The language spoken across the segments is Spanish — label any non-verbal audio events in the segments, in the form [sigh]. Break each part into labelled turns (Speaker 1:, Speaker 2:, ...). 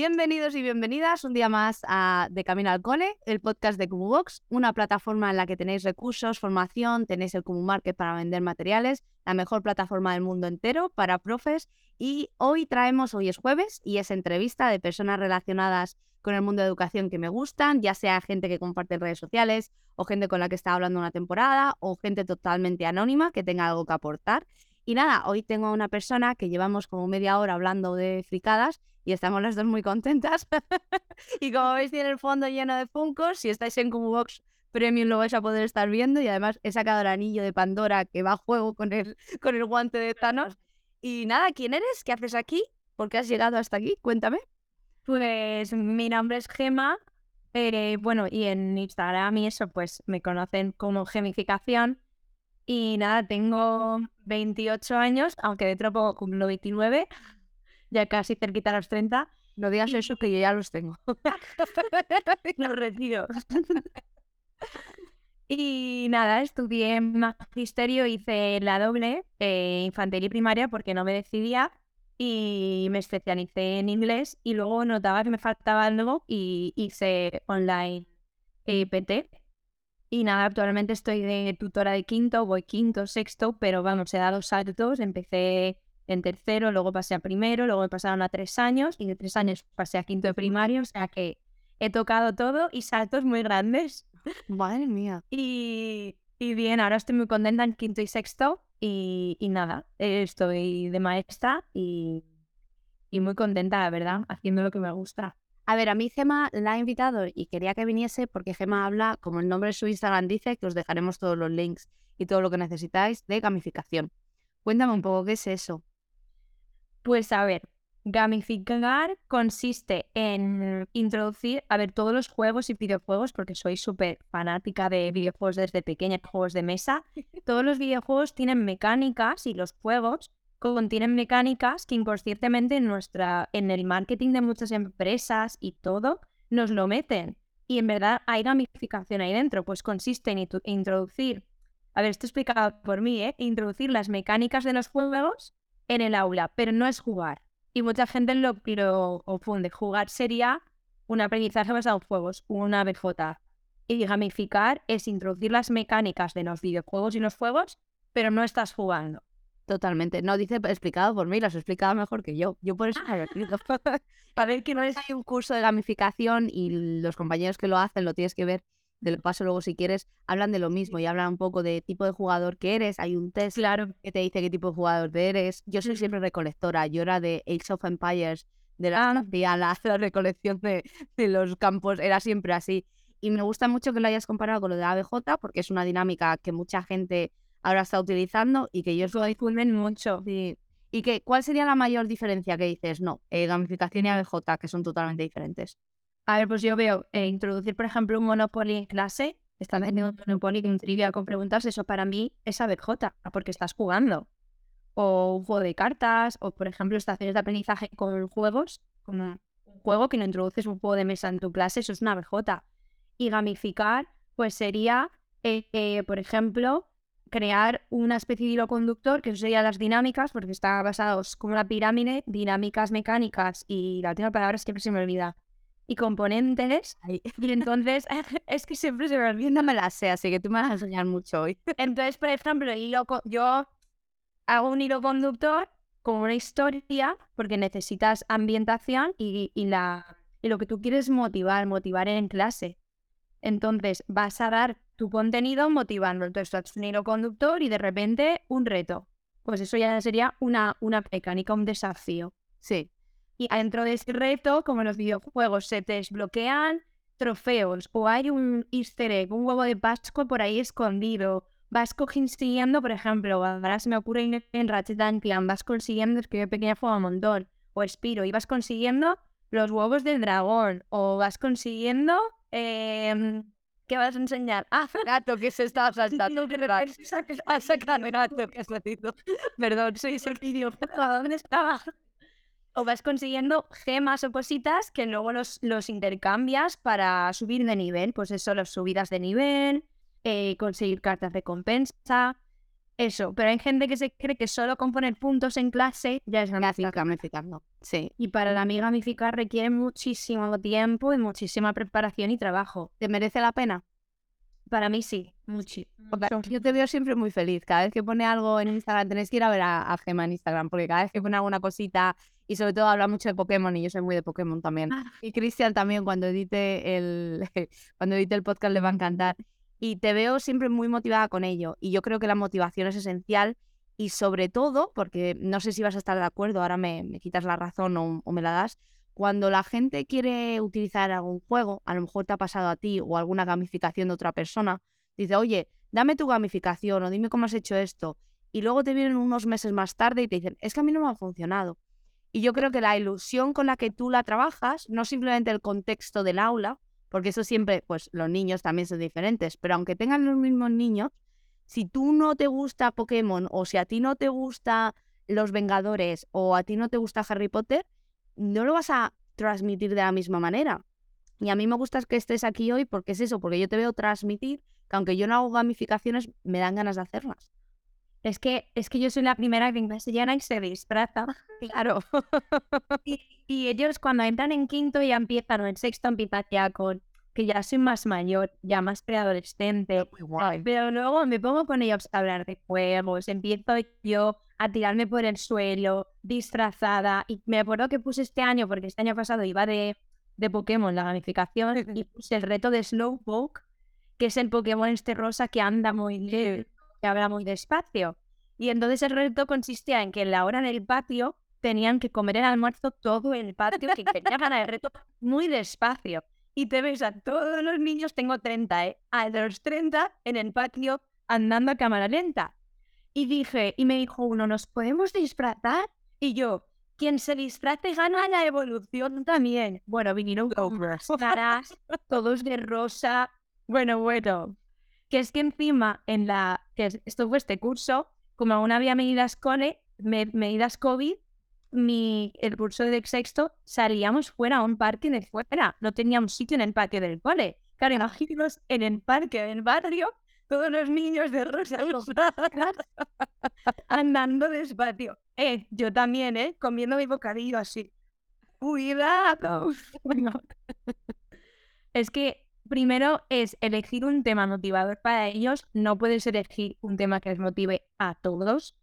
Speaker 1: Bienvenidos y bienvenidas un día más a De Camino al Cole, el podcast de Box, una plataforma en la que tenéis recursos, formación, tenéis el Kumu Market para vender materiales, la mejor plataforma del mundo entero para profes. Y hoy traemos, hoy es jueves, y es entrevista de personas relacionadas con el mundo de educación que me gustan, ya sea gente que comparte en redes sociales, o gente con la que está hablando una temporada, o gente totalmente anónima que tenga algo que aportar. Y nada, hoy tengo a una persona que llevamos como media hora hablando de fricadas y estamos las dos muy contentas. [laughs] y como veis, tiene el fondo lleno de Funkos. Si estáis en Box Premium lo vais a poder estar viendo. Y además he sacado el anillo de Pandora que va a juego con el, [laughs] con el guante de Thanos. Y nada, ¿quién eres? ¿Qué haces aquí? ¿Por qué has llegado hasta aquí? Cuéntame.
Speaker 2: Pues mi nombre es Gema. Eh, bueno, y en Instagram y eso, pues me conocen como gemificación. Y nada, tengo 28 años, aunque dentro poco cumplo 29 ya casi cerquita a los 30.
Speaker 1: No digas [laughs] eso que yo ya los tengo. [laughs]
Speaker 2: los retiro. [laughs] y nada, estudié magisterio, hice la doble, eh, infantil y primaria, porque no me decidía. Y me especialicé en inglés y luego notaba que me faltaba algo y hice online PT. Y nada, actualmente estoy de tutora de quinto, voy quinto, sexto, pero vamos, he dado saltos. Empecé en tercero, luego pasé a primero, luego me pasaron a tres años y de tres años pasé a quinto de primario, o sea que he tocado todo y saltos muy grandes.
Speaker 1: Madre mía. [laughs]
Speaker 2: Y, y bien, ahora estoy muy contenta en quinto y sexto y, y nada, estoy de maestra y, y muy contenta, la verdad, haciendo lo que me gusta.
Speaker 1: A ver, a mí Gema la ha invitado y quería que viniese porque Gema habla, como el nombre de su Instagram dice, que os dejaremos todos los links y todo lo que necesitáis de gamificación. Cuéntame un poco qué es eso.
Speaker 2: Pues a ver, gamificar consiste en introducir, a ver, todos los juegos y videojuegos, porque soy súper fanática de videojuegos desde pequeña, juegos de mesa. [laughs] Todos los videojuegos tienen mecánicas y los juegos contienen mecánicas que inconscientemente en, nuestra, en el marketing de muchas empresas y todo nos lo meten. Y en verdad hay gamificación ahí dentro, pues consiste en introducir, a ver, esto explicado por mí, ¿eh? Introducir las mecánicas de los juegos en el aula, pero no es jugar. Y mucha gente lo, lo confunde. Jugar sería un aprendizaje basado en juegos, una BJ. Y gamificar es introducir las mecánicas de los videojuegos y los juegos, pero no estás jugando.
Speaker 1: Totalmente. No dice explicado por mí, lo has explicado mejor que yo. Yo por eso me [laughs] Para ver que no es hay un curso de gamificación y los compañeros que lo hacen lo tienes que ver del paso luego si quieres, hablan de lo mismo y hablan un poco de tipo de jugador que eres. Hay un test claro. que te dice qué tipo de jugador eres. Yo soy siempre recolectora, yo era de Age of Empires, de la, ah. [laughs] la, recolección de, los campos, era siempre así. Y me gusta mucho que lo hayas comparado con lo de ABJ, porque es una dinámica que mucha gente ahora está utilizando y que ellos lo difunden mucho. ¿Y que, cuál sería la mayor diferencia que dices? No, eh, gamificación y ABJ, que son totalmente diferentes.
Speaker 2: A ver, pues yo veo eh, introducir, por ejemplo, un Monopoly en clase, están en un Monopoly un trivia con preguntas, eso para mí es ABJ, porque estás jugando. O un juego de cartas, o por ejemplo, estaciones de aprendizaje con juegos, como un juego que no introduces un juego de mesa en tu clase, eso es una ABJ. Y gamificar, pues sería, eh, eh, por ejemplo, crear una especie de hilo conductor, que eso sería las dinámicas, porque está basados como una pirámide, dinámicas mecánicas, y la última palabra es que se me olvida y componentes. [laughs] Y entonces, [laughs] es que siempre se me olvida.
Speaker 1: No me la sé, así que tú me vas a enseñar mucho hoy. [laughs]
Speaker 2: Entonces, por ejemplo, yo hago un hilo conductor como una historia, porque necesitas ambientación y, y, la, y lo que tú quieres motivar, motivar en clase. Entonces, vas a dar tu contenido motivando. Entonces, haces un hilo conductor y de repente un reto. Pues eso ya sería una, una mecánica, un desafío.
Speaker 1: Sí.
Speaker 2: Y dentro de ese reto, como en los videojuegos, se te desbloquean trofeos o hay un easter egg, un huevo de Pascua por ahí escondido. Vas consiguiendo, por ejemplo, ahora se me ocurre en Ratchet Clank, vas consiguiendo, es que yo pequeña fue un montón, o Spiro, y vas consiguiendo los huevos del dragón, o vas consiguiendo em, ¿Qué vas a enseñar? Ah, [laughs]
Speaker 1: gato que se está saltando. [laughs]
Speaker 2: Perdón, soy ese vídeo. [laughs] ¿Dónde estaba? O vas consiguiendo gemas o cositas que luego los, los intercambias para subir de nivel. Pues eso, las subidas de nivel, eh, conseguir cartas de recompensa. Eso, pero hay gente que se cree que solo con poner puntos en clase ya es gamificar.
Speaker 1: está gamificando. Sí.
Speaker 2: Y para mí gamificar requiere muchísimo tiempo y muchísima preparación y trabajo.
Speaker 1: ¿Te merece la pena?
Speaker 2: Para mí sí, muchísimo.
Speaker 1: Yo te veo siempre muy feliz. Cada vez que pone algo en Instagram, tenéis que ir a ver a, a Gema en Instagram, porque cada vez que pone alguna cosita y sobre todo habla mucho de Pokémon y yo soy muy de Pokémon también.
Speaker 2: Ah.
Speaker 1: Y Cristian también cuando edite el [laughs] cuando edite el podcast le va a encantar. Y te veo siempre muy motivada con ello. Y yo creo que la motivación es esencial y sobre todo, porque no sé si vas a estar de acuerdo, ahora me, me quitas la razón o, o me la das, cuando la gente quiere utilizar algún juego, a lo mejor te ha pasado a ti o alguna gamificación de otra persona, dice, oye, dame tu gamificación o dime cómo has hecho esto. Y luego te vienen unos meses más tarde y te dicen, es que a mí no me ha funcionado. Y yo creo que la ilusión con la que tú la trabajas, no simplemente el contexto del aula, porque eso siempre, pues los niños también son diferentes, pero aunque tengan los mismos niños, si tú no te gusta Pokémon o si a ti no te gusta Los Vengadores o a ti no te gusta Harry Potter, no lo vas a transmitir de la misma manera. Y a mí me gusta que estés aquí hoy porque es eso, porque yo te veo transmitir que aunque yo no hago gamificaciones, me dan ganas de hacerlas.
Speaker 2: Es que, es que yo soy la primera que se llena y se disfraza. [laughs]
Speaker 1: Claro.
Speaker 2: Y, y ellos cuando entran en quinto ya empiezan, o en sexto empiezan ya con que ya soy más mayor, ya más preadolescente. Pero luego me pongo con ellos a hablar de juegos, empiezo yo a tirarme por el suelo, disfrazada. Y me acuerdo que puse este año, porque este año pasado iba de, de Pokémon, la gamificación, [laughs] y puse el reto de Slowpoke, que es el Pokémon este rosa que anda muy lento, que habla muy despacio. Y entonces el reto consistía en que en la hora del patio tenían que comer el almuerzo todo el patio, que quería ganar el reto muy despacio. Y te ves a todos los niños, tengo 30, ¿eh? A los 30 en el patio andando a cámara lenta. Y dije, y me dijo uno, ¿nos podemos disfrazar? Y yo, quien se disfrace gana la evolución también. Bueno, vinieron con máscaras, todos de rosa. Bueno, bueno. Que es que encima, en la. que es- esto fue este curso, como aún había medidas cole, me- medidas COVID, mi, el curso de sexto salíamos fuera a un parque de fuera. No teníamos sitio en el patio del cole. Claro, imagínaos en el parque del barrio, todos los niños de rosas [laughs] andando despacio. Eh, yo también, ¿eh? Comiendo mi bocadillo así. Cuidado. Bueno, [laughs] es que primero es elegir un tema motivador para ellos. No puedes elegir un tema que les motive a todos,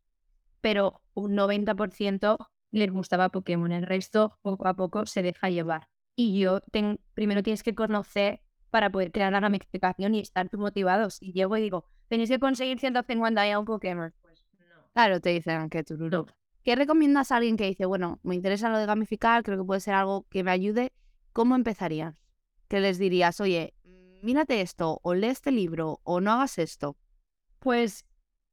Speaker 2: pero un 90% les gustaba Pokémon. El resto, poco a poco, se deja llevar. Y yo, ten- primero tienes que conocer para poder crear la gamificación y estar tú motivados. Y llego y digo, tenéis que conseguir 150 ya un Pokémon. Pues no.
Speaker 1: Claro, te dicen que tú no. ¿Qué recomiendas a alguien que dice, bueno, me interesa lo de gamificar, creo que puede ser algo que me ayude? ¿Cómo empezarías? ¿Qué les dirías? Oye, mírate esto, o lee este libro, o no hagas esto.
Speaker 2: Pues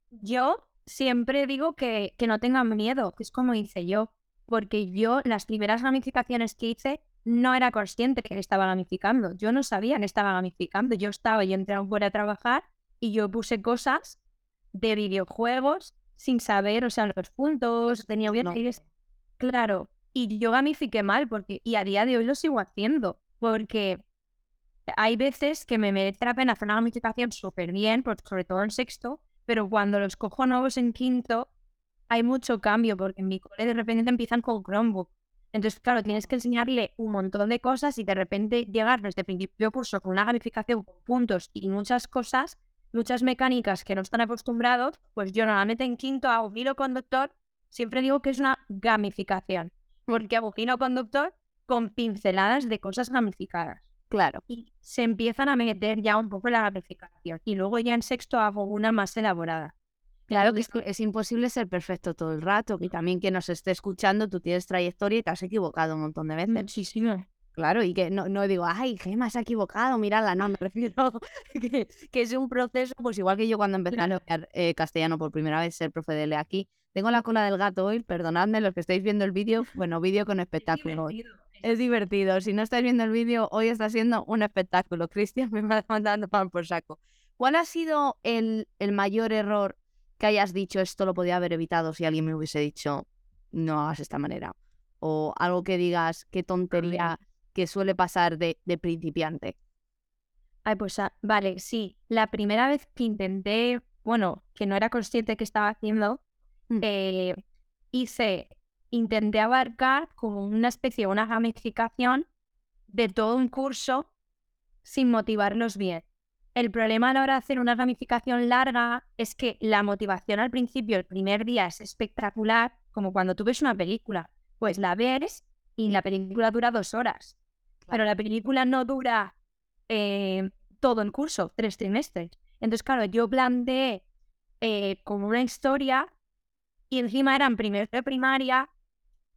Speaker 2: yo siempre digo que, que no tengan miedo, que es como hice yo, porque yo las primeras gamificaciones que hice no era consciente que estaba gamificando, yo no sabía que estaba gamificando, yo estaba, yo entré fuera a trabajar y yo puse cosas de videojuegos sin saber, o sea, los puntos, tenía
Speaker 1: No.
Speaker 2: viajes, claro, y yo gamifiqué mal, porque, y a día de hoy lo sigo haciendo, porque hay veces que me merece la pena hacer una gamificación súper bien, sobre todo en sexto, pero cuando los cojo nuevos en quinto, hay mucho cambio, porque en mi cole de repente empiezan con Chromebook. Entonces, claro, tienes que enseñarle un montón de cosas y de repente llegar desde el principio curso con una gamificación con puntos y muchas cosas, muchas mecánicas que no están acostumbrados, pues yo normalmente en quinto hago hilo conductor, siempre digo que es una gamificación, porque hago hilo conductor con pinceladas de cosas gamificadas
Speaker 1: Claro.
Speaker 2: y se empiezan a meter ya un poco la gamificación. Y luego ya en sexto hago una más elaborada.
Speaker 1: Claro que es, imposible ser perfecto todo el rato. Y también que nos esté escuchando, tú tienes trayectoria y te has equivocado un montón de veces.
Speaker 2: Muchísimo.
Speaker 1: Claro, y que no, no digo, ay, Gemma se ha equivocado, mírala, no, me refiero [laughs] que, que es un proceso, pues igual que yo cuando empecé a estudiar eh, castellano por primera vez, ser profe de aquí, tengo la cola del gato hoy, perdonadme los que estáis viendo el vídeo, bueno, vídeo con espectáculo hoy. Es divertido. Si no estáis viendo el vídeo, hoy está siendo un espectáculo. Cristian [laughs] me va mandando pan por saco. ¿Cuál ha sido el, el mayor error que hayas dicho esto lo podía haber evitado si alguien me hubiese dicho no hagas esta manera? O algo que digas, qué tontería que suele pasar de, de principiante.
Speaker 2: Ay, pues ah, vale, sí. La primera vez que intenté, bueno, que no era consciente que estaba haciendo,
Speaker 1: Mm.
Speaker 2: eh, hice, intenté abarcar como una especie, una gamificación de todo un curso sin motivarlos bien. El problema a la hora de hacer una gamificación larga es que la motivación al principio, el primer día, es espectacular, como cuando tú ves una película. Pues la ves y la película dura dos horas. Pero la película no dura eh, todo el curso, tres trimestres. Entonces, claro, yo planteé eh, como una historia y encima eran primero de primaria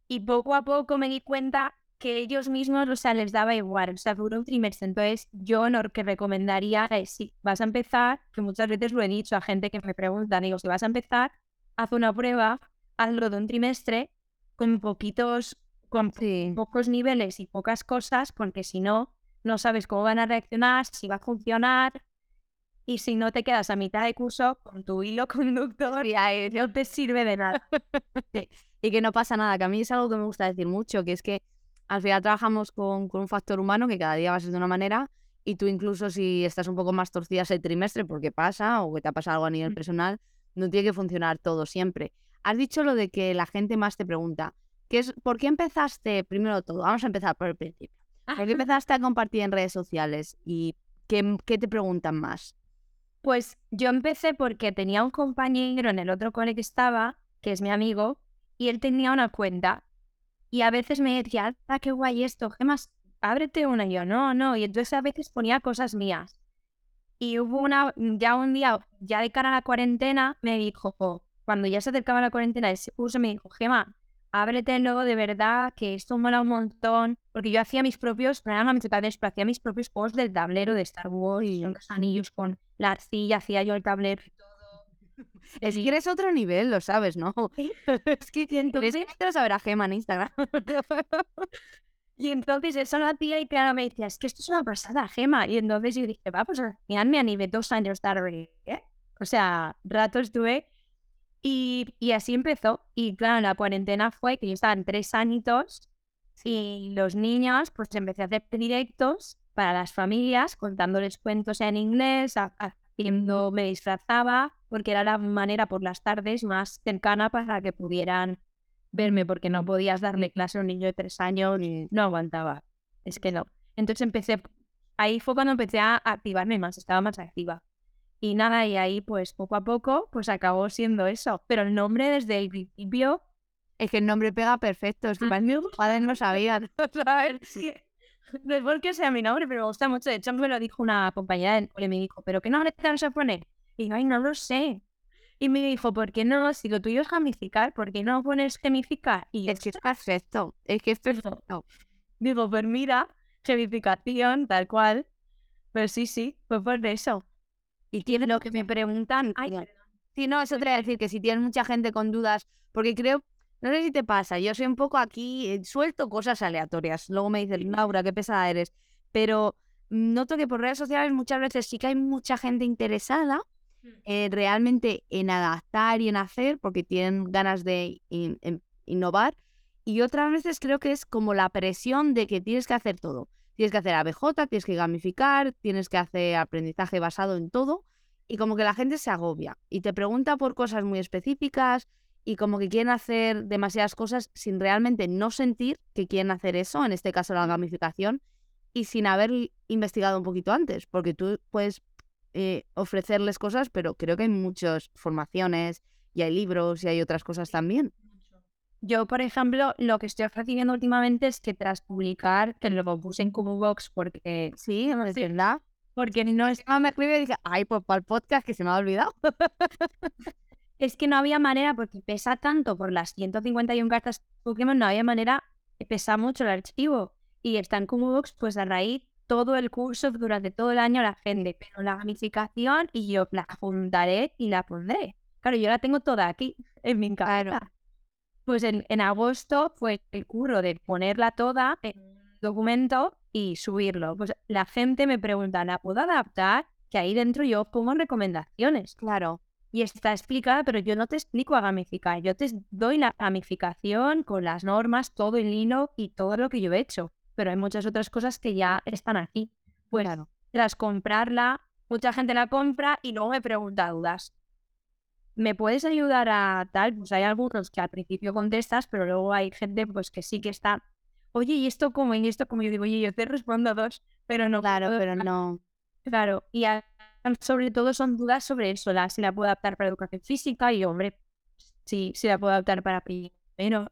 Speaker 2: y poco a poco me di cuenta que ellos mismos, o sea, les daba igual, o sea, duró un trimestre. Entonces, yo lo que recomendaría es, si vas a empezar, que muchas veces lo he dicho a gente que me pregunta, digo, si vas a empezar, haz una prueba, hazlo de un trimestre con poquitos, con
Speaker 1: Sí.
Speaker 2: pocos niveles y pocas cosas, porque si no, no sabes cómo van a reaccionar, si va a funcionar. Y si no te quedas a mitad de curso con tu hilo [laughs] conductor, no te sirve de nada. [laughs]
Speaker 1: y que no pasa nada, que a mí es algo que me gusta decir mucho, que es que al final trabajamos con, con un factor humano que cada día va a ser de una manera y tú incluso si estás un poco más torcida ese trimestre porque pasa o que te ha pasado algo a nivel
Speaker 2: Mm.
Speaker 1: personal, no tiene que funcionar todo siempre. Has dicho lo de que la gente más te pregunta, que es, ¿por qué empezaste, primero todo, vamos a empezar por el principio, ¿por qué empezaste a compartir en redes sociales y qué, qué te preguntan más?
Speaker 2: Pues yo empecé porque tenía un compañero en el otro cole que estaba, que es mi amigo, y él tenía una cuenta. Y a veces me decía, ah, qué guay esto, Gemas, ábrete una. Y yo, no, no. Y entonces a veces ponía cosas mías. Y hubo una, ya un día, ya de cara a la cuarentena, me dijo, "Jo", cuando ya se acercaba la cuarentena, ese curso me dijo, Gema, ábretelo de verdad, que esto mola un montón. Porque yo hacía mis propios, no eran gamificaciones, pero hacía mis propios juegos del tablero de Star Wars y los anillos con la arcilla, hacía yo el tablero y todo. [laughs]
Speaker 1: Es que eres otro nivel, lo sabes, ¿no? [laughs] es que
Speaker 2: entonces-
Speaker 1: que [laughs] saber a Gema en Instagram.
Speaker 2: Y entonces eso lo hacía y claro me decía, es que esto es una pasada, Gema. Y entonces yo dije, va, pues al final me animé dos años tarde. ¿eh? O sea, rato estuve. Y, y así empezó. Y claro, la cuarentena fue que yo estaba en tres añitos y los niños, pues empecé a hacer directos para las familias, contándoles cuentos en inglés, ha- haciendo, me disfrazaba, porque era la manera por las tardes más cercana para que pudieran verme, porque no podías darle clase a un niño de tres años, no aguantaba. Es que no. Entonces empecé, ahí fue cuando empecé a activarme más, estaba más activa. Y nada, y ahí pues poco a poco, pues acabó siendo eso. Pero el nombre desde el principio,
Speaker 1: Es que el nombre pega perfecto, es que
Speaker 2: Ah,
Speaker 1: mis padres no sabían. [laughs] ¿sabes?
Speaker 2: No es porque sea mi nombre, pero me gusta mucho. De hecho, me lo dijo una compañera del cole, me dijo, ¿pero qué nombre te vas a poner? Y yo, ay, no lo sé. Y me dijo, ¿por qué no? Si lo tuyo es gamificar, ¿por qué no pones gamificar? Y yo,
Speaker 1: Es que es perfecto, es que es perfecto.
Speaker 2: Digo, pues mira, gamificación, tal cual. Pues sí, sí, pues por eso.
Speaker 1: Y tiene
Speaker 2: Lo que me preguntan, ay.
Speaker 1: Sí, no, eso te voy a decir, que si tienes mucha gente con dudas, porque creo, no sé si te pasa, yo soy un poco aquí, eh, suelto cosas aleatorias. Luego me dicen, Laura, qué pesada eres. Pero noto que por redes sociales muchas veces sí que hay mucha gente interesada
Speaker 2: Mm.
Speaker 1: eh, realmente en adaptar y en hacer, porque tienen ganas de in- innovar. Y otras veces creo que es como la presión de que tienes que hacer todo. Tienes que hacer ABJ, tienes que gamificar, tienes que hacer aprendizaje basado en todo. Y como que la gente se agobia y te pregunta por cosas muy específicas y como que quieren hacer demasiadas cosas sin realmente no sentir que quieren hacer eso, en este caso la gamificación, y sin haber investigado un poquito antes, porque tú puedes eh, ofrecerles cosas, pero creo que hay muchas formaciones y hay libros y hay otras cosas también.
Speaker 2: Yo, por ejemplo, lo que estoy haciendo últimamente es que tras publicar, que lo puse en Box porque,
Speaker 1: Sí, es verdad.
Speaker 2: porque no es,
Speaker 1: Ah, me escribe y dije, ay, pues para el podcast que se me ha olvidado. [laughs]
Speaker 2: es que no había manera, porque pesa tanto por las 151 cartas Pokémon, no había manera, pesa mucho el archivo. Y está en Box, pues a raíz todo el curso durante todo el año la gente, pero la gamificación y yo la juntaré y la pondré. Claro, yo la tengo toda aquí en mi.
Speaker 1: Claro.
Speaker 2: Pues en, en agosto fue el curro de ponerla toda en documento y subirlo. Pues la gente me pregunta, ¿la puedo adaptar? Que ahí dentro yo pongo recomendaciones.
Speaker 1: Claro.
Speaker 2: Y está explicada, pero yo no te explico a gamificar. Yo te doy la gamificación con las normas, todo el hilo y todo lo que yo he hecho. Pero hay muchas otras cosas que ya están aquí. Pues
Speaker 1: Claro.
Speaker 2: tras comprarla, mucha gente la compra y luego me pregunta dudas. ¿Me puedes ayudar a tal? Pues hay algunos que al principio contestas, pero luego hay gente pues que sí que está, oye, ¿y esto cómo? ¿Y esto cómo? Yo digo, oye, yo te respondo a dos, pero no.
Speaker 1: Claro, pero
Speaker 2: dar".
Speaker 1: no.
Speaker 2: Claro, y a- sobre todo son dudas sobre eso, la, si la puedo adaptar para educación física y, hombre, sí, si la puedo adaptar para primeros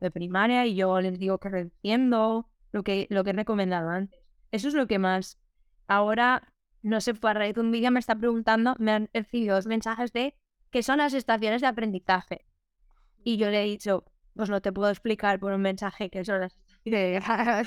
Speaker 2: de primaria y yo les digo que entiendo lo que, lo que he recomendado antes. Eso es lo que más. Ahora, no sé, fue a raíz de un vídeo me está preguntando, me han recibido dos mensajes de qué son las estaciones de aprendizaje. Y yo le he dicho, pues no te puedo explicar por un mensaje qué son las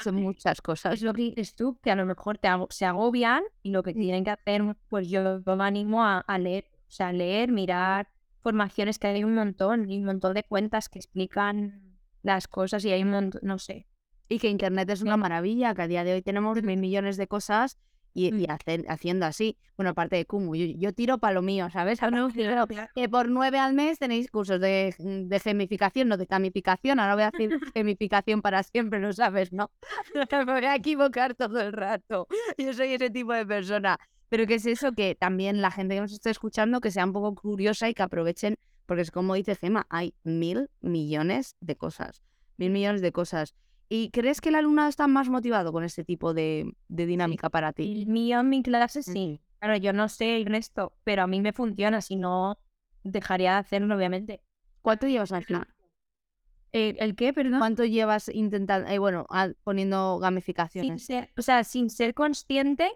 Speaker 1: Son muchas cosas.
Speaker 2: lo que dices tú, que a lo mejor te se agobian y lo que tienen que hacer, pues yo me animo a, leer, o sea, leer, mirar formaciones que hay un montón, un montón de cuentas que explican las cosas y hay un montón, no sé.
Speaker 1: Y que Internet es una maravilla, que a día de hoy tenemos mil millones de cosas y, y
Speaker 2: Mm.
Speaker 1: haciendo así. Bueno, aparte de Kumu, yo, yo tiro para lo mío, ¿sabes? [laughs] Ahora [laughs] que por nueve al mes tenéis cursos de, de gamificación, no de gamificación. Ahora voy a decir [laughs] gamificación para siempre, lo sabes, ¿no? Me voy a equivocar todo el rato. Yo soy ese tipo de persona. Pero que es eso que también la gente que nos esté escuchando que sea un poco curiosa y que aprovechen, porque es como dice Gema, hay mil millones de cosas. Mil millones de cosas. ¿Y crees que el alumnado está más motivado con este tipo de, de dinámica para ti?
Speaker 2: El mío en mi clase
Speaker 1: Mm.
Speaker 2: sí. Claro, yo no sé el resto, pero a mí me funciona, si no, dejaría de hacerlo, obviamente.
Speaker 1: ¿Cuánto llevas al final?
Speaker 2: ¿El, el qué, perdón?
Speaker 1: ¿Cuánto llevas intentando, eh, bueno, a- poniendo
Speaker 2: sin
Speaker 1: gamificaciones?
Speaker 2: ser, o sea, sin ser consciente,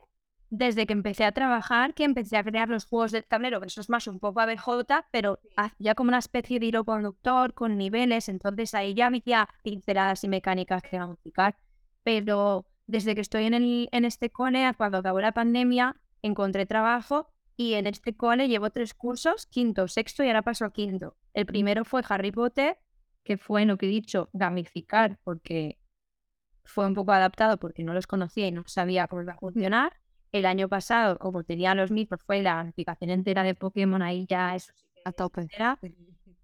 Speaker 2: desde que empecé a trabajar, que empecé a crear los juegos del tablero, que eso es más un poco ABJ, pero ya como una especie de hilo conductor con niveles, entonces ahí ya había pinceladas y mecánicas que gamificar. Pero desde que estoy en, el, en este cole, a cuando acabó la pandemia, encontré trabajo y en este cole llevo tres cursos, quinto, sexto y ahora paso a quinto. El primero fue Harry Potter, que fue lo que he dicho, gamificar, porque fue un poco adaptado porque no los conocía y no sabía cómo iba a funcionar. El año pasado, como tenía los mismos, fue la gamificación entera de Pokémon, ahí ya eso sí
Speaker 1: A tope.
Speaker 2: entera.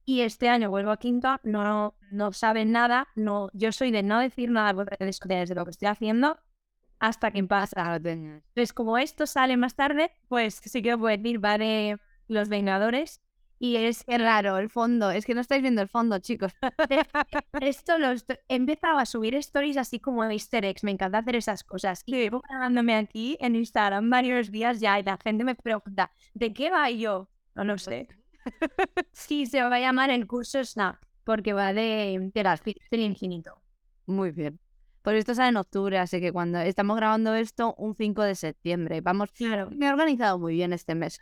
Speaker 2: Y este año vuelvo a quinto, no, no saben nada, no, yo soy de no decir nada por redes sociales de lo que estoy haciendo hasta que pasa. Entonces, como esto sale más tarde, pues sí que puedo decir, va de Los Vengadores. Y es
Speaker 1: raro, el fondo. Es que no estáis viendo el fondo, chicos. [laughs]
Speaker 2: esto lo estoy- he empezado a subir stories así como easter eggs, me encanta hacer esas cosas. Y llevo grabándome aquí en Instagram varios días ya y la gente me pregunta, ¿de qué va Y yo? No lo sé. [laughs] sí, se va a llamar el curso Snap, porque va de, de las del infinito.
Speaker 1: Muy bien. Pues esto sale en octubre, así que cuando estamos grabando esto, un 5 de septiembre. Vamos,
Speaker 2: Claro.
Speaker 1: me he organizado muy bien este mes.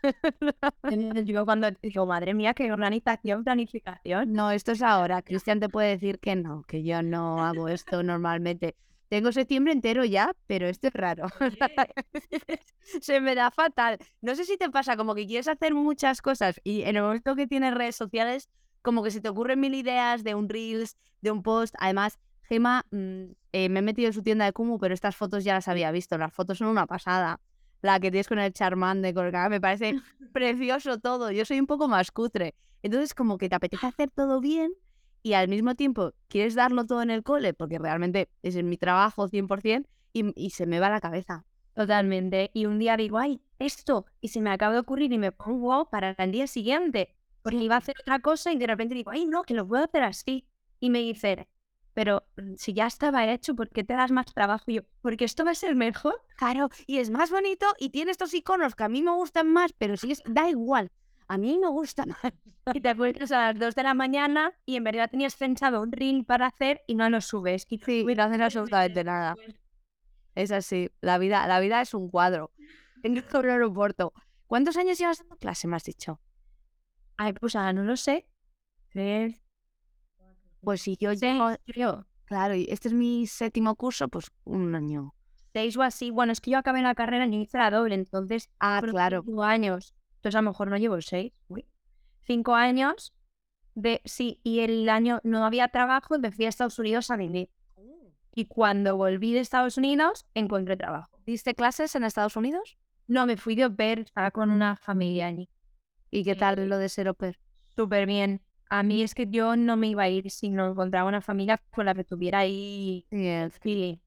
Speaker 2: Yo cuando digo, madre mía, qué organización, planificación.
Speaker 1: No, esto es ahora. Cristian te puede decir que no, que yo no hago esto normalmente. Tengo septiembre entero ya, pero esto es raro. [laughs] Se me da fatal. No sé si te pasa como que quieres hacer muchas cosas y en el momento que tienes redes sociales, como que se te ocurren mil ideas de un Reels, de un post. Además, Gema, mm, eh, me he metido en su tienda de Kumu, pero estas fotos ya las había visto. Las fotos son una pasada. La que tienes con el Charmander colgada, me parece [laughs] precioso todo. Yo soy un poco más cutre. Entonces, como que te apetece hacer todo bien y al mismo tiempo quieres darlo todo en el cole, porque realmente es en mi trabajo 100% y, y se me va la cabeza.
Speaker 2: Totalmente. Y un día digo, ay, esto, y se me acaba de ocurrir y me pongo para el día siguiente, porque iba a hacer otra cosa y de repente digo, ay, no, que lo puedo hacer así. Y me dice, pero mm, si ya estaba hecho, ¿por qué te das más trabajo? Y yo, porque esto va a ser mejor.
Speaker 1: Claro, y es más bonito y tiene estos iconos que a mí me gustan más, pero sí es, da igual. A mí me gusta más. [laughs]
Speaker 2: Y te acuestas a las 2 de la mañana y en verdad tenías pensado un reel para hacer y no lo subes. Y
Speaker 1: Sí, no [laughs] hacen absolutamente nada. Es así. La vida, la vida es un cuadro. [laughs] En el aeropuerto. ¿Cuántos años llevas dando clase, me has dicho?
Speaker 2: Ay, pues ahora no lo sé. Tres,
Speaker 1: Pues si yo llevo,
Speaker 2: creo.
Speaker 1: claro, y este es mi séptimo curso, pues un año.
Speaker 2: Seis o así. Bueno, es que yo acabé la carrera y hice la doble, entonces
Speaker 1: Ah, claro.
Speaker 2: Cinco años. Entonces a lo mejor no llevo seis. Uy. Cinco años de sí, y el año no había trabajo fui a Estados Unidos a vivir. Y cuando volví de Estados Unidos, encontré trabajo.
Speaker 1: ¿Diste clases en Estados Unidos?
Speaker 2: No, me fui de au pair, estaba con una familia allí.
Speaker 1: ¿Y qué tal lo de ser au pair?
Speaker 2: Súper bien. A mí es que yo no me iba a ir si no encontraba una familia con la que tuviera ahí
Speaker 1: Sí, es-
Speaker 2: Sí.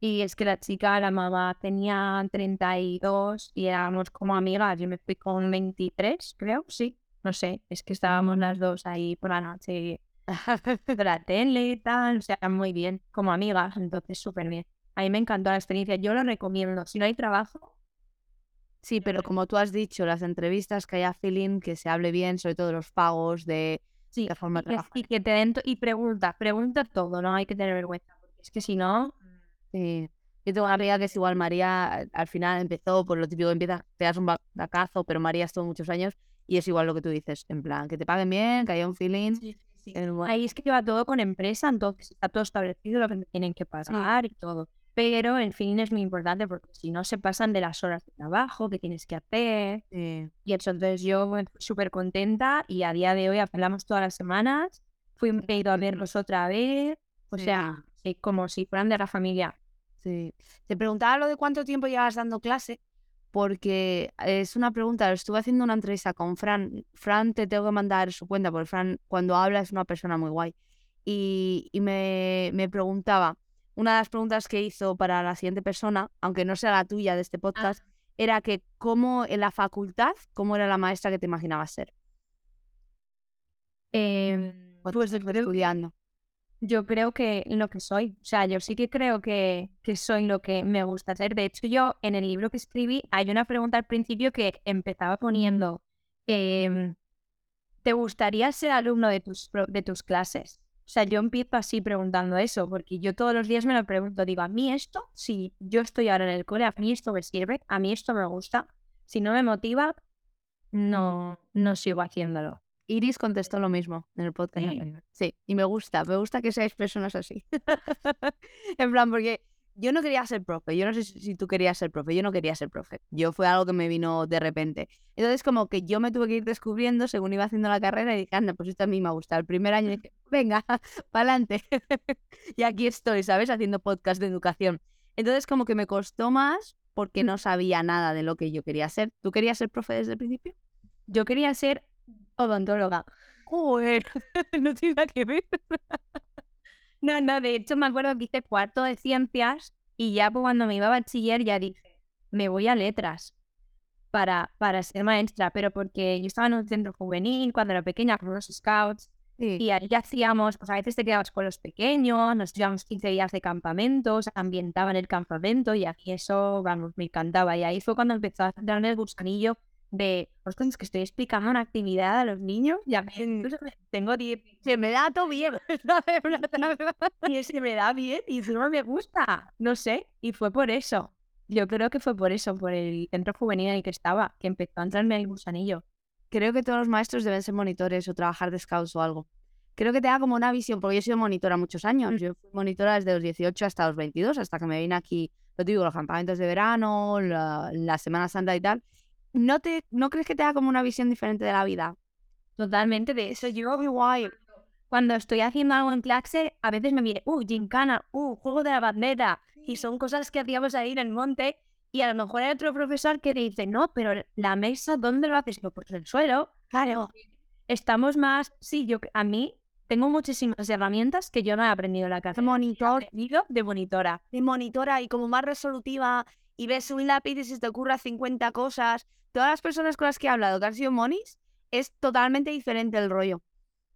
Speaker 2: Y es que la chica, la mamá, tenía 32 y éramos como amigas. Yo me fui con 23, creo, sí. No sé, es que estábamos las dos ahí por la noche [laughs] de la tele y tal. O sea, muy bien, como amigas, entonces súper bien. A mí me encantó la experiencia, yo lo recomiendo. Si no hay trabajo,
Speaker 1: Sí, pero como tú has dicho, las entrevistas que haya feeling, que se hable bien, sobre todo de los pagos, de
Speaker 2: sí.
Speaker 1: la forma
Speaker 2: Y
Speaker 1: de
Speaker 2: que,
Speaker 1: trabajar.
Speaker 2: y que te den y pregunta, pregunta todo, no hay que tener vergüenza. Porque es que si no,
Speaker 1: Sí. Yo tengo una amiga que es igual, María, eh, al final empezó por lo típico, empieza, te das un batacazo, pero María estuvo muchos años y es igual lo que tú dices, en plan, que te paguen bien, que haya un feeling. el buen-
Speaker 2: Ahí es que lleva todo con empresa, entonces está todo establecido lo que tienen que pagar y todo. Pero el fin es muy importante porque si no se pasan de las horas de trabajo que tienes que hacer.
Speaker 1: Sí.
Speaker 2: Y eso, entonces yo súper contenta y a día de hoy hablamos todas las semanas. Fui ido a verlos otra vez. O
Speaker 1: Sí.
Speaker 2: sea, sí, como si fueran de la familia.
Speaker 1: Sí. Te preguntaba lo de cuánto tiempo llevas dando clase, porque es una pregunta, estuve haciendo una entrevista con Fran. Fran, te tengo que mandar su cuenta, porque Fran, cuando habla, es una persona muy guay. Y, y me, me preguntaba, una de las preguntas que hizo para la siguiente persona, aunque no sea la tuya de este podcast, era que cómo en la facultad, cómo era la maestra que te imaginabas ser. Cuando
Speaker 2: pues
Speaker 1: estudiando.
Speaker 2: yo creo que lo que soy. O sea, yo sí que creo que, que soy lo que me gusta hacer. De hecho, yo en el libro que escribí hay una pregunta al principio que empezaba poniendo, em, ¿te gustaría ser alumno de tus, de tus clases? O sea, yo empiezo así preguntando eso, porque yo todos los días me lo pregunto, digo, a mí esto, si yo estoy ahora en el cole, a mí esto me sirve, a mí esto me gusta, si no me motiva, no, no sigo haciéndolo.
Speaker 1: Iris contestó lo mismo en el podcast.
Speaker 2: Sí.
Speaker 1: Sí, y me gusta, me gusta que seáis personas así. [laughs] en plan, porque yo no quería ser profe, yo no sé si tú querías ser profe, yo no quería ser profe. Yo fue algo que me vino de repente. Entonces, como que yo me tuve que ir descubriendo según iba haciendo la carrera y dije, anda, pues esto a mí me gusta. El primer año dije, venga, [laughs] para adelante. [laughs] y aquí estoy, ¿sabes? Haciendo podcast de educación. Entonces, como que me costó más porque no sabía nada de lo que yo quería ser. ¿Tú querías ser profe desde el principio?
Speaker 2: Yo quería ser odontóloga.
Speaker 1: Joder, [laughs] no tiene nada que ver.
Speaker 2: No, no, de hecho me acuerdo que hice cuarto de ciencias y ya pues, cuando me iba a bachiller ya dije, me voy a letras para, para ser maestra, pero porque yo estaba en un centro juvenil cuando era pequeña con los scouts
Speaker 1: Sí.
Speaker 2: y ahí hacíamos, pues a veces te quedabas con los pequeños, nos llevábamos 15 días de campamentos, ambientaban el campamento y a mí eso, vamos, me encantaba. Y ahí fue cuando empezó a darme el gusanillo de, ostras, es que estoy explicando una actividad a los niños y a mí incluso me- tengo 10 [laughs]
Speaker 1: Se me da todo bien. [laughs]
Speaker 2: y se me da bien y encima me gusta. No sé, y fue por eso. Yo creo que fue por eso, por el centro juvenil en el que estaba, que empezó a entrarme el gusanillo.
Speaker 1: Creo que todos los maestros deben ser monitores o trabajar de scouts o algo. Creo que te da como una visión, porque yo he sido monitora muchos años. Yo fui monitora desde los 18 hasta los 22, hasta que me vine aquí, lo digo, los campamentos de verano, la, la Semana Santa y tal. ¿No, te, ¿No crees que te da como una visión diferente de la vida?
Speaker 2: Totalmente de eso. Yo,
Speaker 1: guay.
Speaker 2: cuando estoy haciendo algo en clase, a veces me viene, uh, gincana, uh, juego de la bandera. Y son cosas que hacíamos ahí en el monte. Y a lo mejor hay otro profesor que te dice, no, pero la mesa, ¿dónde lo haces? Yo, pues el suelo.
Speaker 1: Claro.
Speaker 2: Estamos más, sí, yo, a mí tengo muchísimas herramientas que yo no he aprendido en la casa.
Speaker 1: Monitor.
Speaker 2: De monitora.
Speaker 1: de monitora y como más resolutiva y ves un lápiz y se te ocurra 50 cosas. Todas las personas con las que he hablado que han sido monis, es totalmente diferente el rollo.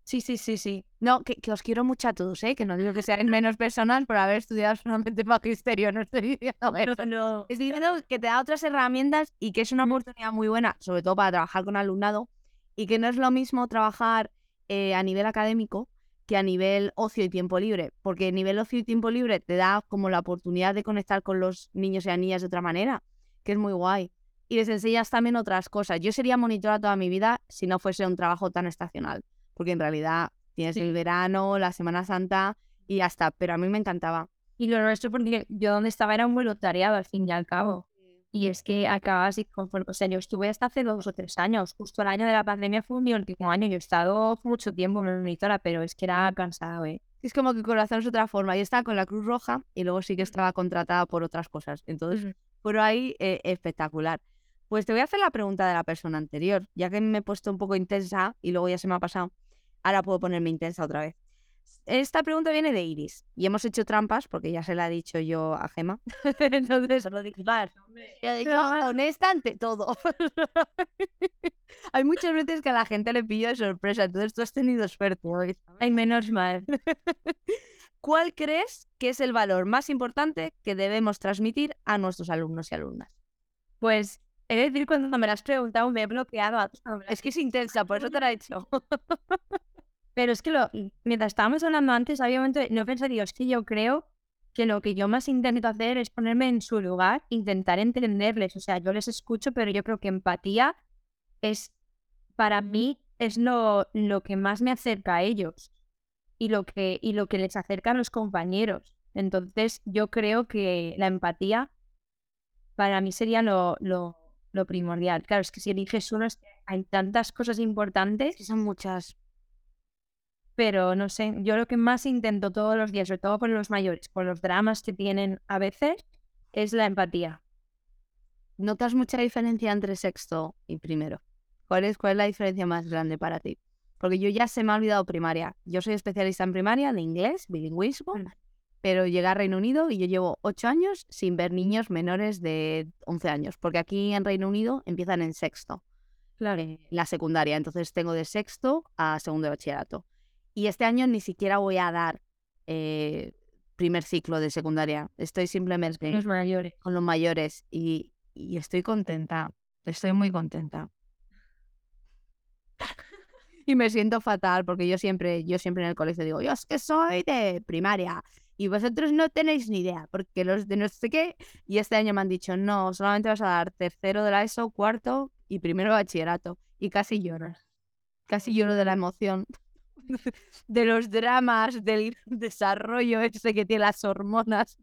Speaker 2: Sí, sí, sí, sí.
Speaker 1: No, que, que os quiero mucho a todos, ¿eh? Que no digo que seáis menos personas por haber estudiado solamente magisterio, no estoy diciendo eso.
Speaker 2: no.
Speaker 1: Estoy diciendo que te da otras herramientas y que es una
Speaker 2: Mm.
Speaker 1: oportunidad muy buena, sobre todo para trabajar con alumnado, y que no es lo mismo trabajar eh, a nivel académico que a nivel ocio y tiempo libre, porque a nivel ocio y tiempo libre te da como la oportunidad de conectar con los niños y las niñas de otra manera, que es muy guay. Y les enseñas también otras cosas. Yo sería monitora toda mi vida si no fuese un trabajo tan estacional, porque en realidad tienes
Speaker 2: Sí.
Speaker 1: el verano, la Semana Santa y ya está, pero a mí me encantaba.
Speaker 2: Y lo nuestro, porque yo donde estaba era un voluntariado, al fin y al cabo. y es que acabas y conforme, o sea, yo estuve hasta hace dos o tres años, justo el año de la pandemia fue mi último año, yo he estado mucho tiempo en monitora, pero es que era cansado, ¿eh?
Speaker 1: Es como que corazón es otra forma. Yo estaba con la Cruz Roja y luego sí que estaba contratada por otras cosas. Entonces, por ahí, eh, espectacular. Pues te voy a hacer la pregunta de la persona anterior, ya que me he puesto un poco intensa y luego ya se me ha pasado. Ahora puedo ponerme intensa otra vez. Esta pregunta viene de Iris y hemos hecho trampas porque ya se la he dicho yo a Gema. [laughs] Entonces, lo dije, honesta ante todo. [laughs] Hay muchas veces que a la gente le pillo de sorpresa, entonces tú has tenido suerte hoy.
Speaker 2: Ay, menos mal. [laughs]
Speaker 1: ¿Cuál crees que es el valor más importante que debemos transmitir a nuestros alumnos y alumnas?
Speaker 2: Pues he de decir, cuando me lo has preguntado, me he bloqueado. A...
Speaker 1: Es que es intensa, por eso te la he hecho. [laughs]
Speaker 2: Pero es que lo, mientras estábamos hablando antes, obviamente no pensé, Dios, que yo creo que lo que yo más intento hacer es ponerme en su lugar, intentar entenderles. O sea, yo les escucho, pero yo creo que empatía es, para mí, es lo, lo que más me acerca a ellos y lo que, y lo que les acerca a los compañeros. Entonces, yo creo que la empatía para mí sería lo, lo, lo primordial. Claro, es que si eliges uno, hay tantas cosas importantes.
Speaker 1: que son muchas
Speaker 2: pero no sé, yo lo que más intento todos los días, sobre todo con los mayores, por los dramas que tienen a veces, es la empatía.
Speaker 1: ¿Notas mucha diferencia entre sexto y primero? ¿Cuál es, cuál es la diferencia más grande para ti? Porque yo ya se me ha olvidado primaria. Yo soy especialista en primaria de inglés, bilingüismo, mm. Pero llegué a Reino Unido y yo llevo ocho años sin ver niños menores de 11 años, porque aquí en Reino Unido empiezan en sexto,
Speaker 2: claro.
Speaker 1: la secundaria. Entonces tengo de sexto a segundo de bachillerato. Y este año ni siquiera voy a dar eh, primer ciclo de secundaria. Estoy simplemente
Speaker 2: los mayores.
Speaker 1: con los mayores y, y estoy contenta. Estoy muy contenta. [laughs] y me siento fatal porque yo siempre, yo siempre en el colegio digo, yo es que soy de primaria y vosotros no tenéis ni idea porque los de no sé qué y este año me han dicho, no, solamente vas a dar tercero de la ESO, cuarto y primero bachillerato y casi lloro. Casi lloro de la emoción. [laughs] de los dramas, del desarrollo ese que tiene las hormonas.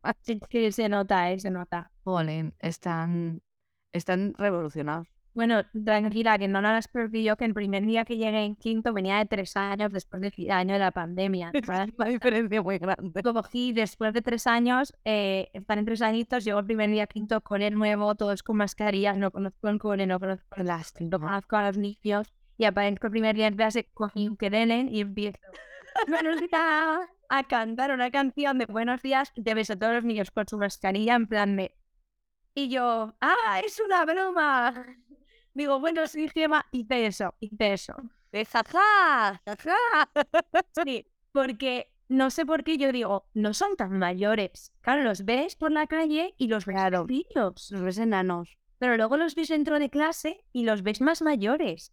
Speaker 2: que se nota, eh, se nota.
Speaker 1: Jolín, están, están revolucionados.
Speaker 2: Bueno, tranquila, que no las perdí yo, que el primer día que llegué en quinto venía de tres años después del año de la pandemia. [laughs]
Speaker 1: Una diferencia muy grande.
Speaker 2: Cogí después de tres años, eh, están en tres añitos, llego el primer día quinto con el nuevo, todos con mascarillas, no conozco el core, no conozco, las, no conozco a los niños y aparezco el primer día en clase, cogí un querelen y empiezo [laughs] a cantar una canción de buenos días de ves a todos los niños con su mascarilla en plan de... Y yo, ¡ah, es una broma! Digo, bueno, sí, Gemma, hice eso, hice eso.
Speaker 1: De jaja, jaja. [laughs]
Speaker 2: Sí, porque no sé por qué yo digo, no son tan mayores. Claro, los ves por la calle y los ves
Speaker 1: claro,
Speaker 2: los
Speaker 1: ves enanos.
Speaker 2: Pero luego los ves dentro de clase y los ves más mayores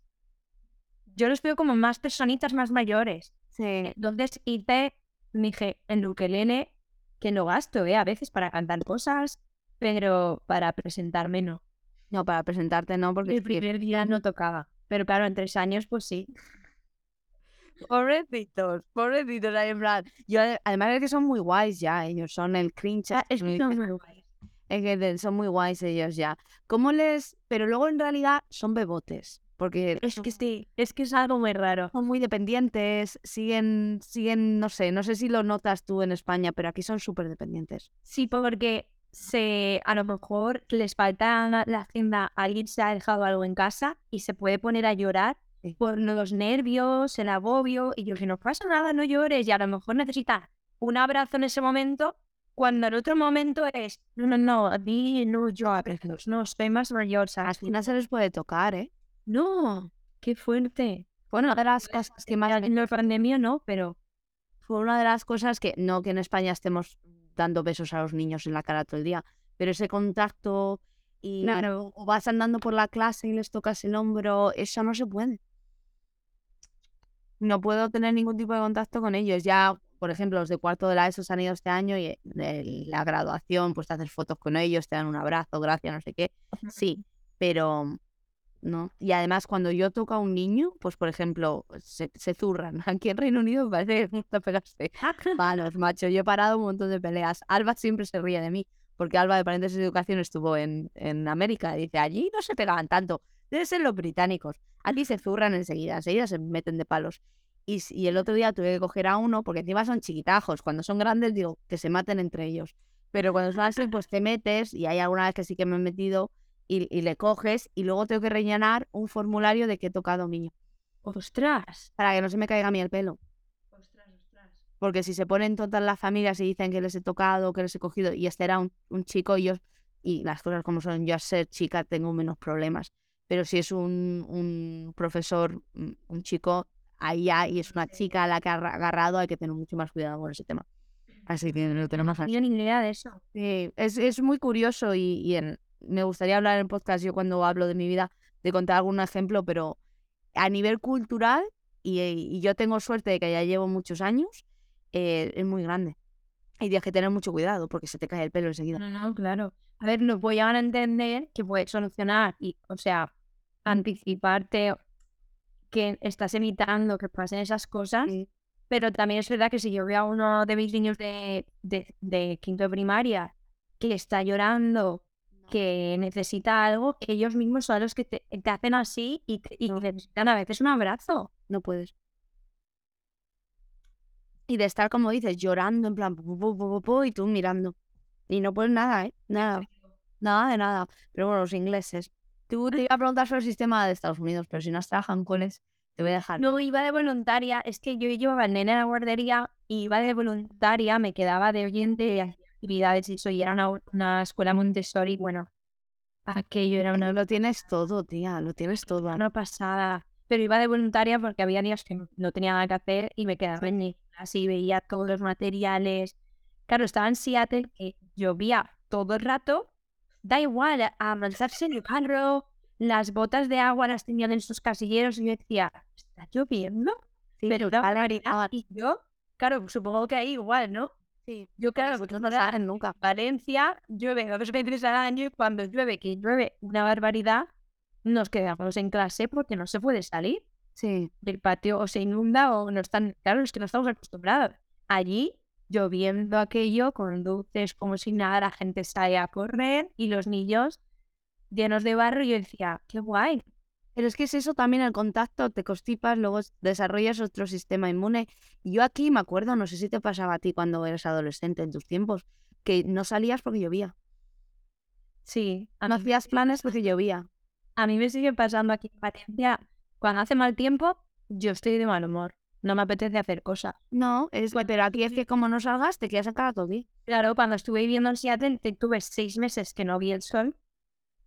Speaker 2: yo los veo como más personitas más mayores.
Speaker 1: Sí.
Speaker 2: Entonces hice, dije, en ukelele, que no gasto, ¿eh? A veces para cantar cosas, pero para presentarme no.
Speaker 1: No, para presentarte no, porque...
Speaker 2: El primer día no tocaba. Pero claro, en tres años, pues sí. [laughs]
Speaker 1: Pobrecitos, pobrecitos, en plan. Yo, además es que son muy guays ya, ellos son el cringe.
Speaker 2: Ah, es que son muy guays.
Speaker 1: Es que son muy guays ellos ya. ¿Cómo les...? Pero luego en realidad son bebotes. Porque
Speaker 2: es que sí, es que es algo muy raro.
Speaker 1: Son muy dependientes, siguen, siguen, no sé, no sé si lo notas tú en España, pero aquí son súper dependientes.
Speaker 2: Sí, porque se, a lo mejor les falta la agenda, alguien se ha dejado algo en casa y se puede poner a llorar por los nervios, el agobio, y yo que no pasa nada, no llores, y a lo mejor necesita un abrazo en ese momento, cuando en otro momento es, no, no, no, a mí no llores, no, estoy más mayor,
Speaker 1: Al no se les puede tocar, ¿eh?
Speaker 2: No, qué fuerte.
Speaker 1: Bueno, una de las cosas que más...
Speaker 2: En la pandemia no, pero...
Speaker 1: Fue una de las cosas que, no que en España estemos dando besos a los niños en la cara todo el día, pero ese contacto y
Speaker 2: claro.
Speaker 1: o vas andando por la clase y les tocas el hombro, eso no se puede. No puedo tener ningún tipo de contacto con ellos. Ya, por ejemplo, los de cuarto de la ESO se han ido este año y en la graduación, pues te haces fotos con ellos, te dan un abrazo, gracias, no sé qué. Sí, pero ¿no? Y además, cuando yo toco a un niño, pues por ejemplo, se, zurran. [laughs] Aquí en Reino Unido parece que gusta pegarse [laughs] malos, macho. Yo he parado un montón de peleas. Alba siempre se ríe de mí, porque Alba de Paréntesis de Educación estuvo en, en América. Y dice, allí no se pegaban tanto. Deben ser los británicos. Aquí se [laughs] zurran enseguida, enseguida se meten de palos. Y, y el otro día tuve que coger a uno, porque encima son chiquitajos. Cuando son grandes, digo, que se maten entre ellos. Pero cuando son así, pues te metes, y hay alguna vez que sí que me he metido, y, y le coges, y luego tengo que rellenar un formulario de que he tocado niño,
Speaker 2: ¡Ostras!
Speaker 1: para que no se me caiga a mí el pelo.
Speaker 2: ¡Ostras, ostras!
Speaker 1: Porque si se ponen todas las familias y dicen que les he tocado, que les he cogido, y este era un, un chico, y yo, y las cosas como son, yo a ser chica tengo menos problemas. Pero si es un, un profesor, un chico, ya, y es una chica a la que ha agarra- agarrado, hay que tener mucho más cuidado con ese tema. Así que lo tenemos
Speaker 2: No
Speaker 1: así.
Speaker 2: tenía ni idea de eso.
Speaker 1: Sí, es, es muy curioso y, y en- me gustaría hablar en podcast, yo cuando hablo de mi vida, de contar algún ejemplo, pero a nivel cultural, y, y yo tengo suerte de que ya llevo muchos años, eh, es muy grande. Y tienes que tener mucho cuidado porque se te cae el pelo enseguida.
Speaker 2: No, no, claro. A ver, nos voy a entender que puedes solucionar y, o sea, anticiparte que estás evitando que pasen esas cosas,
Speaker 1: Sí.
Speaker 2: pero también es verdad que si yo veo a uno de mis niños de, de, de quinto de primaria que está llorando, que necesita algo, ellos mismos son los que te, te hacen así y, te- y necesitan a veces un abrazo.
Speaker 1: No puedes. Y de estar, como dices, llorando en plan, pu, pu, pu, pu, pu, y tú mirando. Y no puedes nada, ¿eh? Nada. Nada de nada. Pero bueno, los ingleses. Tú te iba a preguntar sobre el sistema de Estados Unidos, pero si no has trabajado en coles, te voy a dejar.
Speaker 2: No, iba de voluntaria. Es que yo llevaba al nene a la guardería y iba de voluntaria, me quedaba de oyente, hacía actividades y eso, y era una, una escuela Montessori. Bueno, aquello era una,
Speaker 1: Lo tienes todo, tía, lo tienes todo.
Speaker 2: una pasada. Pero iba de voluntaria porque había días que no tenía nada que hacer y me quedaba en mi y veía todos los materiales. Claro, estaba en Seattle, que llovía todo el rato. Da igual, a lanzarse en el carro, las botas de agua las tenían en sus casilleros y yo decía, ¿está lloviendo?
Speaker 1: Sí,
Speaker 2: Pero una
Speaker 1: vale,
Speaker 2: barbaridad. Y yo, claro, supongo que ahí igual, ¿no?
Speaker 1: Sí.
Speaker 2: Yo, claro,
Speaker 1: pues no saben nunca.
Speaker 2: Valencia llueve dos veces al año y cuando llueve, que llueve una barbaridad, nos quedamos en clase porque no se puede salir
Speaker 1: Sí.
Speaker 2: del patio o se inunda o no están, claro, es que no estamos acostumbrados. Allí, lloviendo aquello, con luces como si nada, la gente sale a correr y los niños llenos de barro y yo decía, qué guay.
Speaker 1: Pero es que es eso también, el contacto, te constipas, luego desarrollas otro sistema inmune. Yo aquí me acuerdo, no sé si te pasaba a ti cuando eras adolescente en tus tiempos, que no salías porque llovía.
Speaker 2: Sí, a
Speaker 1: No hacías planes porque llovía.
Speaker 2: a mí me sigue pasando aquí en Valencia, cuando hace mal tiempo, yo estoy de mal humor, no me apetece hacer cosas.
Speaker 1: No, es pero aquí es que como no salgas, te quedas en casa todo día.
Speaker 2: Claro, cuando estuve viviendo en Seattle, te- tuve seis meses que no vi el sol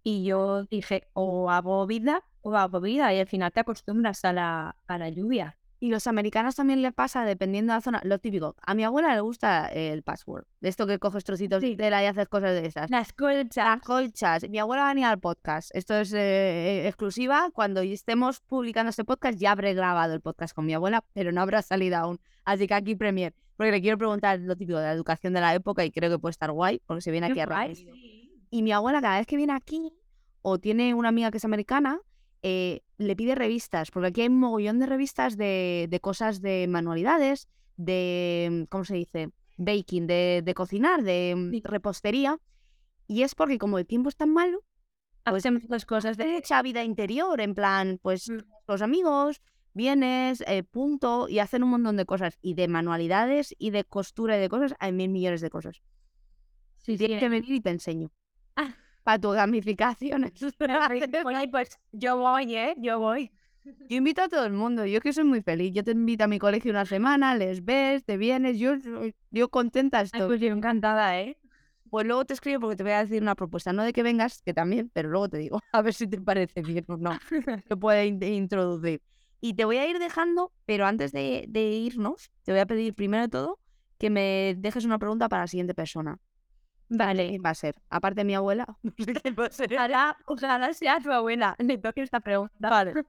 Speaker 2: y yo dije, o hago vida o hago vida y al final te acostumbras a la, a la lluvia.
Speaker 1: Y los americanos también le pasa, dependiendo de la zona, lo típico. A mi abuela le gusta el password, de esto que coges trocitos de tela y haces cosas de esas.
Speaker 2: Las colchas.
Speaker 1: Las colchas. Mi abuela va a venir al podcast. Esto es eh, exclusiva. Cuando estemos publicando este podcast, ya habré grabado el podcast con mi abuela, pero no habrá salido aún. Así que aquí premier. Porque le quiero preguntar lo típico de la educación de la época y creo que puede estar guay, porque se viene aquí a
Speaker 2: sí.
Speaker 1: Y mi abuela, cada vez que viene aquí, o tiene una amiga que es americana, eh, le pide revistas, porque aquí hay un mogollón de revistas de, de cosas de manualidades, de, ¿cómo se dice? Baking, de, de cocinar, de mm,
Speaker 2: Sí.
Speaker 1: repostería. Y es porque como el tiempo es tan malo, pues
Speaker 2: Hacemos las cosas
Speaker 1: de hecha vida interior, en plan, pues
Speaker 2: Mm.
Speaker 1: los amigos, vienes, eh, punto, y hacen un montón de cosas. Y de manualidades y de costura y de cosas, hay mil millones de cosas.
Speaker 2: Sí,
Speaker 1: Tienes que
Speaker 2: sí.
Speaker 1: venir y te enseño.
Speaker 2: Ah.
Speaker 1: Para tu gamificación.
Speaker 2: Bueno, ay, pues yo voy, ¿eh? Yo voy.
Speaker 1: Yo invito a todo el mundo, yo que soy muy feliz. Yo te invito a mi colegio una semana, les ves, te vienes, yo, yo contenta
Speaker 2: Ay,
Speaker 1: estoy.
Speaker 2: pues yo encantada, ¿eh?
Speaker 1: Pues luego te escribo porque te voy a decir una propuesta, no de que vengas, que también, pero luego te digo, [laughs] a ver si te parece bien o no. [laughs] Te puede in- introducir. Y te voy a ir dejando, pero antes de, de irnos, te voy a pedir primero de todo que me dejes una pregunta para la siguiente persona.
Speaker 2: Vale.
Speaker 1: ¿Quién va a ser? Aparte de mi abuela, [laughs] no sé quién va a ser.
Speaker 2: Ojalá, ojalá sea tu abuela. [laughs] Le toque esta pregunta.
Speaker 1: Vale. [laughs]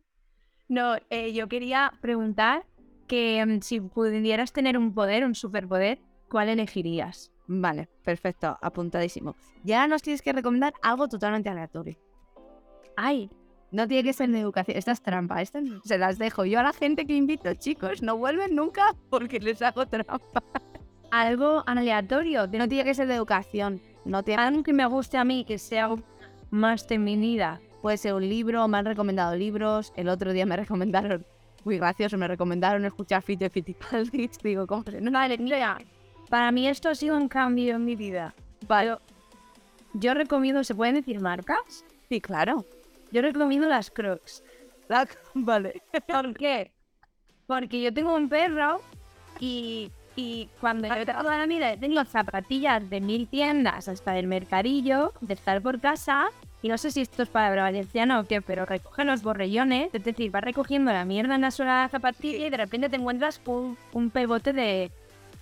Speaker 2: No, eh, yo quería preguntar que mm, si pudieras tener un poder, un superpoder, ¿cuál elegirías?
Speaker 1: Vale, perfecto, apuntadísimo. Y ahora nos tienes que recomendar algo totalmente aleatorio.
Speaker 2: Ay,
Speaker 1: No tiene que ser de educación. Esta es trampa. Esta se las dejo yo a la gente que invito, chicos. No vuelven nunca porque les hago trampa.
Speaker 2: Algo aleatorio.
Speaker 1: No tiene que ser de educación. No tiene...
Speaker 2: Algo que me guste a mí, que sea más de mi vida.
Speaker 1: Puede ser un libro, me han recomendado libros. El otro día me [laughs] recomendaron, muy gracioso, me recomendaron escuchar Fit de Fittipaldi. [laughs] Digo, ¿cómo se
Speaker 2: No, vale, mira, para mí esto ha sido un cambio en mi vida.
Speaker 1: Vale.
Speaker 2: Yo recomiendo, ¿se pueden decir marcas?
Speaker 1: Sí, claro.
Speaker 2: Yo recomiendo las Crocs.
Speaker 1: La- [laughs] Vale.
Speaker 2: ¿Por qué? Porque yo tengo un perro y, y cuando yo toda la vida tengo zapatillas de mil tiendas hasta el mercadillo, de estar por casa, y no sé si esto es palabra valenciana o qué, pero recoge los borrellones, es decir, vas recogiendo la mierda en la suela de la zapatilla y de repente te encuentras un, un pegote de,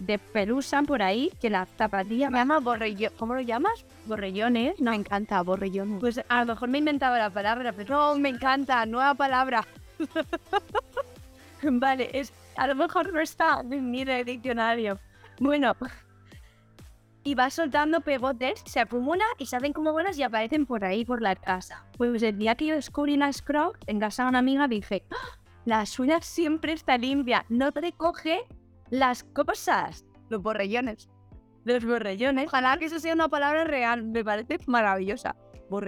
Speaker 2: de pelusa por ahí que la zapatilla
Speaker 1: Me llama borrello. ¿Cómo lo llamas?
Speaker 2: borrellones,
Speaker 1: Me encanta, borrellón.
Speaker 2: pues a lo mejor me he inventado la palabra, pero
Speaker 1: No, me encanta, nueva palabra. [laughs]
Speaker 2: Vale, es, a lo mejor no está en el diccionario. Bueno, y va soltando pegotes, se acumulan y se hacen como y aparecen por ahí, por la casa. Pues el día que yo descubrí las Crocs, en casa de una amiga dije, "¡Ah! la suya siempre está limpia, no te recoge las cosas,
Speaker 1: Los borrellones.
Speaker 2: los borrellones.
Speaker 1: Ojalá que eso sea una palabra real. Me parece maravillosa.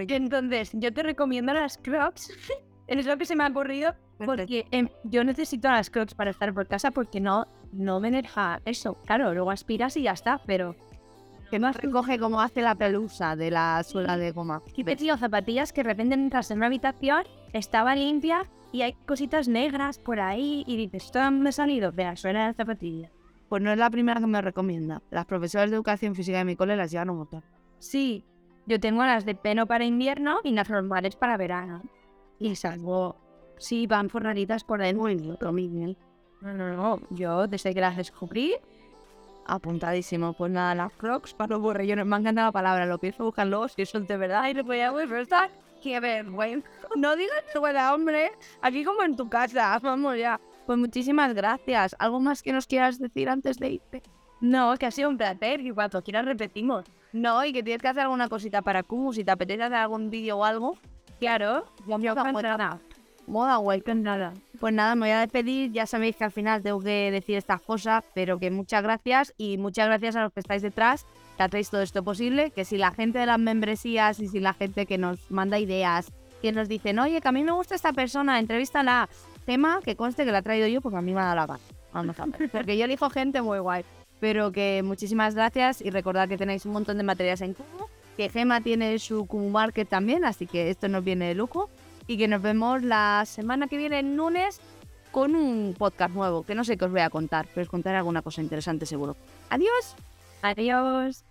Speaker 2: Entonces, yo te recomiendo las Crocs. [laughs] es lo que se me ha ocurrido Porque em, yo necesito las crocs para estar por casa porque no, no me deja eso. Claro, luego aspiras y ya está, pero
Speaker 1: Que más recoge como hace la pelusa de la suela de goma. [laughs]
Speaker 2: aquí te tío zapatillas que de repente entras en una habitación, estaba limpia y hay cositas negras por ahí y dices, ¿esto me ha salido? Suela de la zapatilla.
Speaker 1: Pues no es la primera que me recomienda. Las profesoras de educación física de mi cole las llevan un montón.
Speaker 2: Sí, yo tengo las de peno para invierno y las normales para verano. Y salgo, sí, van forraditas por.
Speaker 1: Muy lindo, Miguel.
Speaker 2: No, no, no, yo desde que las descubrí,
Speaker 1: Apuntadísimo. Pues nada, las crocs para los borrellones. Me encanta la palabra. Lo pienso buscar luego si son de verdad.
Speaker 2: ay, no podía verdad. Qué vergüenza. [laughs]
Speaker 1: No digas buena hombre. Aquí como en tu casa. Vamos ya. Pues muchísimas gracias. ¿Algo más que nos quieras decir antes de irte?
Speaker 2: No, que ha sido un placer y cuando quieras repetimos.
Speaker 1: No, y que tienes que hacer alguna cosita para Kumu. Si te apetece hacer algún vídeo o algo.
Speaker 2: Claro, yo
Speaker 1: moda, moda.
Speaker 2: encantada.
Speaker 1: Moda guay.
Speaker 2: Encantada.
Speaker 1: Pues nada, me voy a despedir. Ya sabéis que al final tengo que decir estas cosas, pero que muchas gracias y muchas gracias a los que estáis detrás, que hacéis todo esto posible. Que si la gente de las membresías y si la gente que nos manda ideas, que nos dicen, oye, que a mí me gusta esta persona, entrevístala. Tema que conste que la he traído yo porque a mí me ha dado la gana. Vamos a ver. [laughs] Porque yo elijo gente muy guay. Pero que muchísimas gracias y recordad que tenéis un montón de materiales en Kumu. Que Gema tiene su Kumu Market también, así que esto nos viene de lujo y que nos vemos la semana que viene, lunes, con un podcast nuevo, que no sé qué os voy a contar, pero os contaré alguna cosa interesante seguro. Adiós.
Speaker 2: Adiós.